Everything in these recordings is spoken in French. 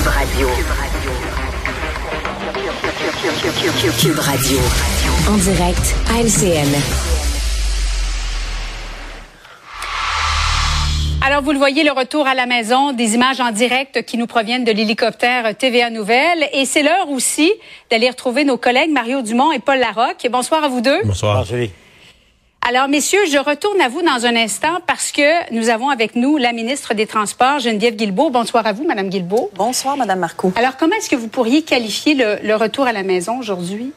Cube Radio. Cube Radio. En direct à LCN. Alors, vous le voyez, le retour à la maison, des images en direct qui nous proviennent de l'hélicoptère TVA Nouvelle. Et c'est l'heure aussi d'aller retrouver nos collègues Mario Dumont et Paul Larocque. Bonsoir à vous deux. Bonsoir. Alors, messieurs, je retourne à vous dans un instant parce que nous avons avec nous la ministre des Transports, Geneviève Guilbeault. Bonsoir à vous, Madame Guilbeault. Bonsoir, Madame Marcoux. Alors, comment est-ce que vous pourriez qualifier le, le retour à la maison aujourd'hui?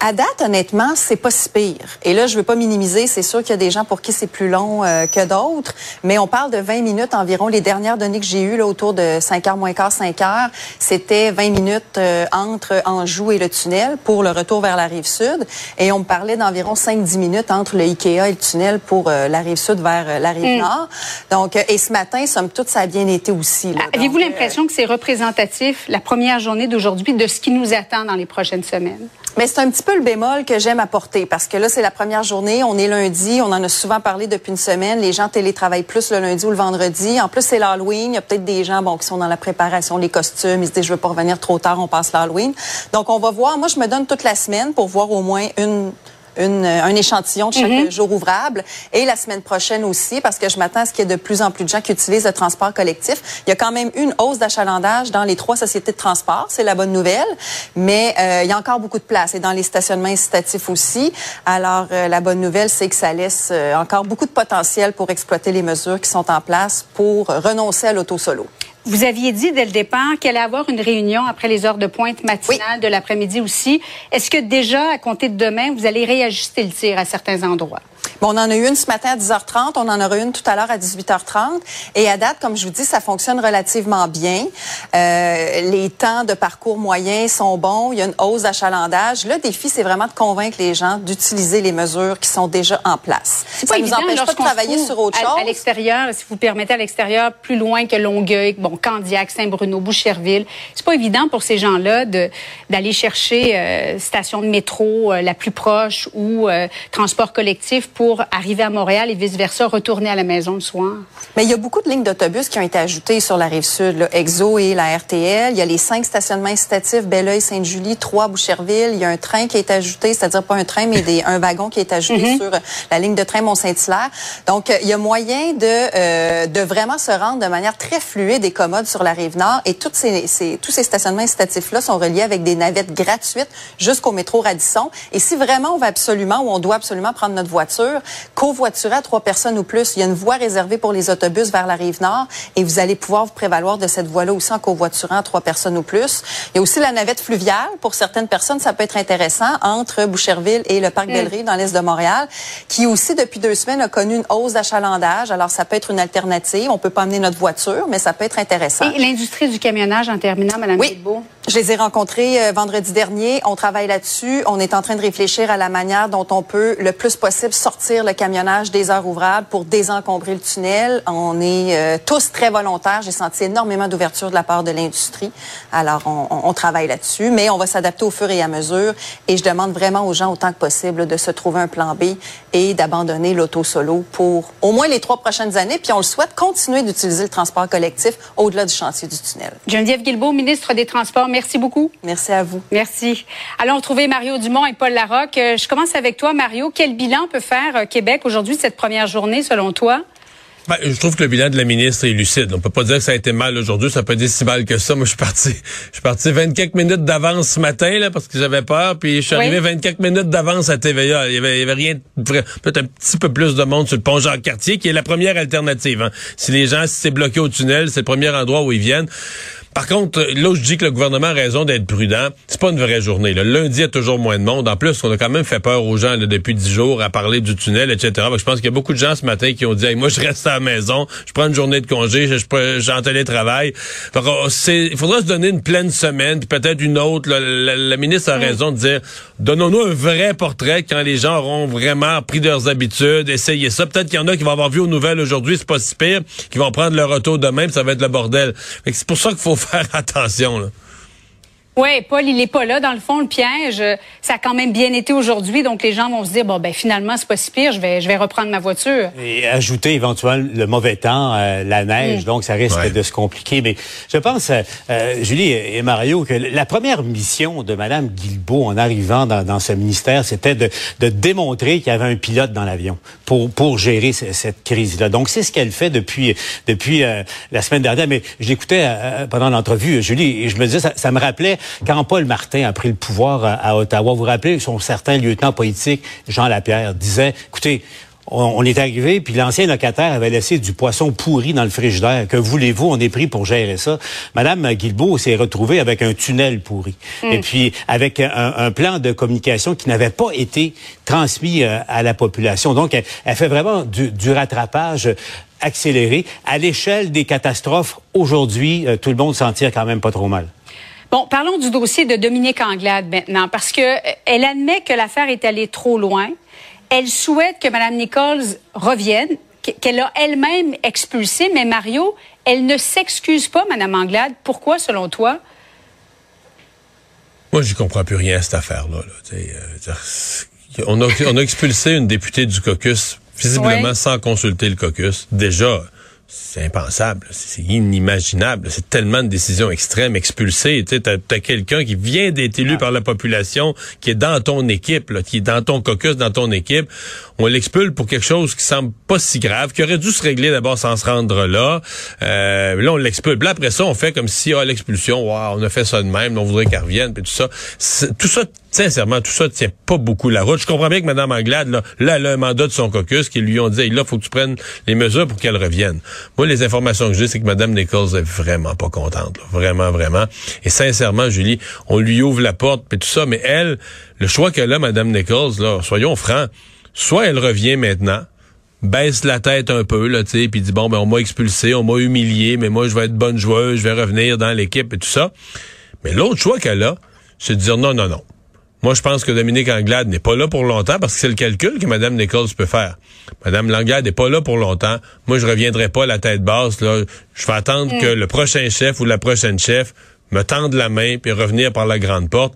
À date, honnêtement, c'est pas si pire. Et là, je veux pas minimiser. C'est sûr qu'il y a des gens pour qui c'est plus long euh, que d'autres. Mais on parle de 20 minutes environ. Les dernières données que j'ai eues, là, autour de 5 heures moins quart, 5 heures, c'était 20 minutes euh, entre Anjou et le tunnel pour le retour vers la rive sud. Et on me parlait d'environ 5-10 minutes entre le Ikea et le tunnel pour euh, la rive sud vers la rive nord. Donc, et ce matin, somme toute, ça a bien été aussi. Ah, avez-vous l'impression que c'est représentatif, la première journée d'aujourd'hui, de ce qui nous attend dans les prochaines semaines? Mais c'est un petit peu le bémol que j'aime apporter parce que là, c'est la première journée. On est lundi. On en a souvent parlé depuis une semaine. Les gens télétravaillent plus le lundi ou le vendredi. En plus, c'est l'Halloween. Il y a peut-être des gens bon, qui sont dans la préparation, les costumes. Ils se disent, je veux pas revenir trop tard. On passe l'Halloween. Donc, on va voir. Moi, je me donne toute la semaine pour voir au moins une une, un échantillon de chaque Mhm. jour ouvrable. Et la semaine prochaine aussi, parce que je m'attends à ce qu'il y ait de plus en plus de gens qui utilisent le transport collectif. Il y a quand même une hausse d'achalandage dans les trois sociétés de transport. C'est la bonne nouvelle. Mais euh, il y a encore beaucoup de place. Et dans les stationnements incitatifs aussi. Alors, euh, la bonne nouvelle, c'est que ça laisse euh, encore beaucoup de potentiel pour exploiter les mesures qui sont en place pour renoncer à l'auto-solo. Vous aviez dit dès le départ qu'il allait y avoir une réunion après les heures de pointe matinale de l'après-midi aussi. Est-ce que déjà, à compter de demain, vous allez réajuster le tir à certains endroits? Bon, on en a eu une ce matin à 10h30, on en aura une tout à l'heure à 18h30. Et à date, comme je vous dis, ça fonctionne relativement bien. Euh, les temps de parcours moyens sont bons. Il y a une hausse d'achalandage. Le défi, c'est vraiment de convaincre les gens d'utiliser les mesures qui sont déjà en place. Ça nous empêche pas de travailler sur autre chose. À, l'extérieur, si vous permettez, à l'extérieur, plus loin que Longueuil, bon, Candiac, Saint-Bruno, Boucherville. C'est pas évident pour ces gens-là d'aller chercher euh, station de métro euh, la plus proche ou euh, transport collectif pour arriver à Montréal et vice-versa, retourner à la maison le soir. Mais il y a beaucoup de lignes d'autobus qui ont été ajoutées sur la rive sud, là, Exo et la RTL. Il y a les cinq stationnements incitatifs, Belleuil, Sainte-Julie, trois Boucherville. Il y a un train qui est ajouté, c'est-à-dire pas un train, mais des, un wagon qui est ajouté sur euh, la ligne de train Mont-Saint-Hilaire. Donc, euh, il y a moyen de, euh, de vraiment se rendre de manière très fluide et commode sur la rive nord. Et toutes ces, ces- tous ces stationnements incitatifs-là sont reliés avec des navettes gratuites jusqu'au métro Radisson. Et si vraiment on va absolument ou on doit absolument prendre notre voiture, covoiturer à trois personnes ou plus, il y a une voie réservée pour les autobus vers la rive nord et vous allez pouvoir vous prévaloir de cette voie-là aussi en covoiturant à trois personnes ou plus. Il y a aussi la navette fluviale. Pour certaines personnes, ça peut être intéressant entre Boucherville et le parc Belle-Rive dans l'est de Montréal, qui aussi depuis deux semaines a connu une hausse d'achalandage. Alors ça peut être une alternative. On peut pas amener notre voiture, mais ça peut être intéressant. Et l'industrie du camionnage en terminant, Madame Oui. Guilbeault? Je les ai rencontrés euh, vendredi dernier. On travaille là-dessus. On est en train de réfléchir à la manière dont on peut le plus possible sortir le camionnage des heures ouvrables pour désencombrer le tunnel. On est euh, tous très volontaires. J'ai senti énormément d'ouverture de la part de l'industrie. Alors, on, on- on travaille là-dessus, mais on va s'adapter au fur et à mesure. Et je demande vraiment aux gens autant que possible de se trouver un plan B et d'abandonner l'auto-solo pour au moins les trois prochaines années. Puis on le souhaite continuer d'utiliser le transport collectif au-delà du chantier du tunnel. Geneviève Guilbeault, ministre des Transports, merci beaucoup. Merci à vous. Merci. Allons retrouver Mario Dumont et Paul Larocque. Euh, Je commence avec toi, Mario. Quel bilan peut faire euh, Québec aujourd'hui cette première journée, selon toi? Ben, je trouve que le bilan de la ministre est lucide. On peut pas dire que ça a été mal aujourd'hui. Ça peut dire si mal que ça. Moi, je suis parti, je suis parti 24 minutes d'avance ce matin, là, parce que j'avais peur. Puis, je suis Oui. arrivé 24 minutes d'avance à TVA. Il y avait, il y avait rien. Peut-être un petit peu plus de monde sur le pont Jean-Cartier, qui est la première alternative. hein. Si les gens, si c'est bloqué au tunnel, c'est le premier endroit où ils viennent. Par contre, là où je dis que le gouvernement a raison d'être prudent, c'est pas une vraie journée. Le lundi, il y a toujours moins de monde. En plus, on a quand même fait peur aux gens là, depuis dix jours à parler du tunnel, etc. Que je pense qu'il y a beaucoup de gens ce matin qui ont dit Hey, moi, je reste à la maison, je prends une journée de congé, je, je, j'ai en télétravail. Il faudra se donner une pleine semaine, puis peut-être une autre. là. La, la ministre a raison de dire donnons-nous un vrai portrait quand les gens auront vraiment pris leurs habitudes, essayé ça. Peut-être qu'il y en a qui vont avoir vu aux nouvelles aujourd'hui, c'est pas si pire, qui vont prendre leur retour demain, puis ça va être le bordel. C'est pour ça qu'il faut faire attention. Là. Oui, Paul, il n'est pas là. Dans le fond, le piège, euh, ça a quand même bien été aujourd'hui. Donc, les gens vont se dire, bon, ben finalement, c'est pas si pire. Je vais, je vais reprendre ma voiture. Et ajouter éventuellement le mauvais temps, euh, la neige. Mm. Donc, ça risque de se compliquer. Mais je pense, euh, Julie et Mario, que la première mission de Madame Guilbeault en arrivant dans, dans ce ministère, c'était de, de, démontrer qu'il y avait un pilote dans l'avion pour, pour gérer cette crise-là. Donc, c'est ce qu'elle fait depuis, depuis la semaine dernière. Mais je l'écoutais pendant l'entrevue, Julie, et je me disais, ça, ça me rappelait quand Paul Martin a pris le pouvoir à, Ottawa, vous vous rappelez, son certain lieutenant politique, Jean Lapierre, disait, écoutez, on, est arrivé, puis l'ancien locataire avait laissé du poisson pourri dans le frigidaire. Que voulez-vous, on est pris pour gérer ça. Madame Guilbeault s'est retrouvée avec un tunnel pourri. Hmm. Et puis, avec un, plan de communication qui n'avait pas été transmis euh, à la population. Donc, elle, fait vraiment du, du rattrapage accéléré. À l'échelle des catastrophes, aujourd'hui, euh, tout le monde s'en tire quand même pas trop mal. Bon, parlons du dossier de Dominique Anglade maintenant, parce que euh, elle admet que l'affaire est allée trop loin. Elle souhaite que Mme Nichols revienne, qu'elle a elle-même expulsé, mais Mario, elle ne s'excuse pas, Mme Anglade. Pourquoi, selon toi? Moi, je comprends plus rien à cette affaire-là. Euh, on, a, expulsé une députée du caucus, visiblement sans consulter le caucus. Déjà, c'est impensable, c'est inimaginable. C'est tellement de décisions extrêmes, expulsées. Tu as, quelqu'un qui vient d'être élu ah. par la population, qui est dans ton équipe, qui est dans ton caucus, dans ton équipe. On l'expulse pour quelque chose qui semble pas si grave, qui aurait dû se régler d'abord sans se rendre là. Euh, là, on l'expulse. Là, après ça, on fait comme si, ah, l'expulsion, wow, on a fait ça de même, on voudrait qu'elle revienne, puis tout ça. Tout ça sincèrement, tout ça tient pas beaucoup la route. Je comprends bien que Mme Anglade, là, là, elle a un mandat de son caucus qui lui ont dit, là, faut que tu prennes les mesures pour qu'elle revienne. Moi, les informations que j'ai, c'est que Mme Nichols est vraiment pas contente. Vraiment, vraiment. Et sincèrement, Julie, on lui ouvre la porte, et tout ça, mais elle, le choix qu'elle a, Mme Nichols, là, soyons francs, soit elle revient maintenant, baisse la tête un peu, là, tu sais, puis dit, bon, ben, on m'a expulsé, on m'a humilié, mais moi, je vais être bonne joueuse, je vais revenir dans l'équipe et tout ça. Mais l'autre choix qu'elle a, c'est de dire non, non, non. Moi, je pense que Dominique Anglade n'est pas là pour longtemps parce que c'est le calcul que Mme Nichols peut faire. Mme Langlade n'est pas là pour longtemps. Moi, je reviendrai pas à la tête basse. Là. Je vais attendre mm. que le prochain chef ou la prochaine chef me tende la main puis revenir par la grande porte.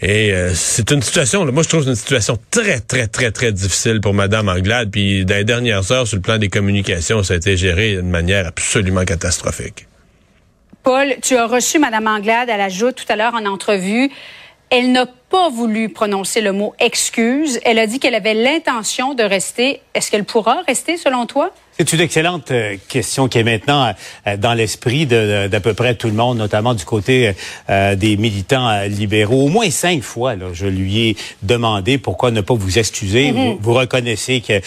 Et euh, c'est une situation, là, moi je trouve une situation très, très, très, très difficile pour Mme Anglade. Puis dans les dernières heures, sur le plan des communications, ça a été géré de manière absolument catastrophique. Paul, tu as reçu Mme Anglade, elle ajoute tout à l'heure en entrevue. Elle n'a pas voulu prononcer le mot excuse. Elle a dit qu'elle avait l'intention de rester. Est-ce qu'elle pourra rester selon toi? C'est une excellente euh, question qui est maintenant euh, dans l'esprit d'à peu près tout le monde, notamment du côté euh, des militants libéraux. Au moins cinq fois, là, je lui ai demandé pourquoi ne pas vous excuser. Mm-hmm. vous, reconnaissez que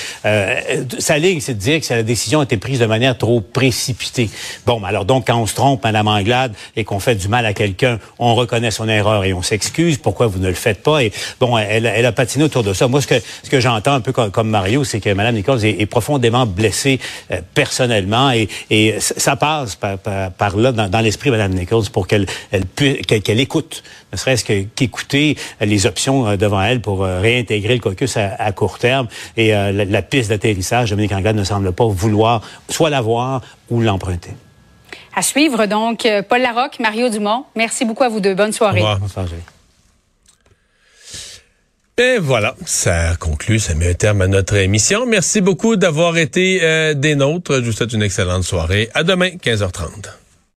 sa ligne, c'est de dire que la décision a été prise de manière trop précipitée. Bon, alors donc quand on se trompe, Madame Anglade, et qu'on fait du mal à quelqu'un, on reconnaît son erreur et on s'excuse. Pourquoi vous ne le faites pas Et bon, elle, elle a patiné autour de ça. Moi, ce que ce que j'entends un peu comme, Mario, c'est que Madame Nichols est, est profondément blessée euh, personnellement et, et, ça passe par, par, là dans, l'esprit de Mme Nichols pour qu'elle elle, qu'elle écoute, ne serait-ce qu'écouter les options euh, devant elle pour euh, réintégrer le caucus à, court terme. Et la, piste d'atterrissage, Dominique Anglade ne semble pas vouloir soit l'avoir ou l'emprunter. À suivre donc, Paul Larocque, Mario Dumont. Merci beaucoup à vous deux. Bonne soirée. Au revoir. Et voilà, ça conclut, ça met un terme à notre émission. Merci beaucoup d'avoir été euh, des nôtres. Je vous souhaite une excellente soirée. À demain, 15h30.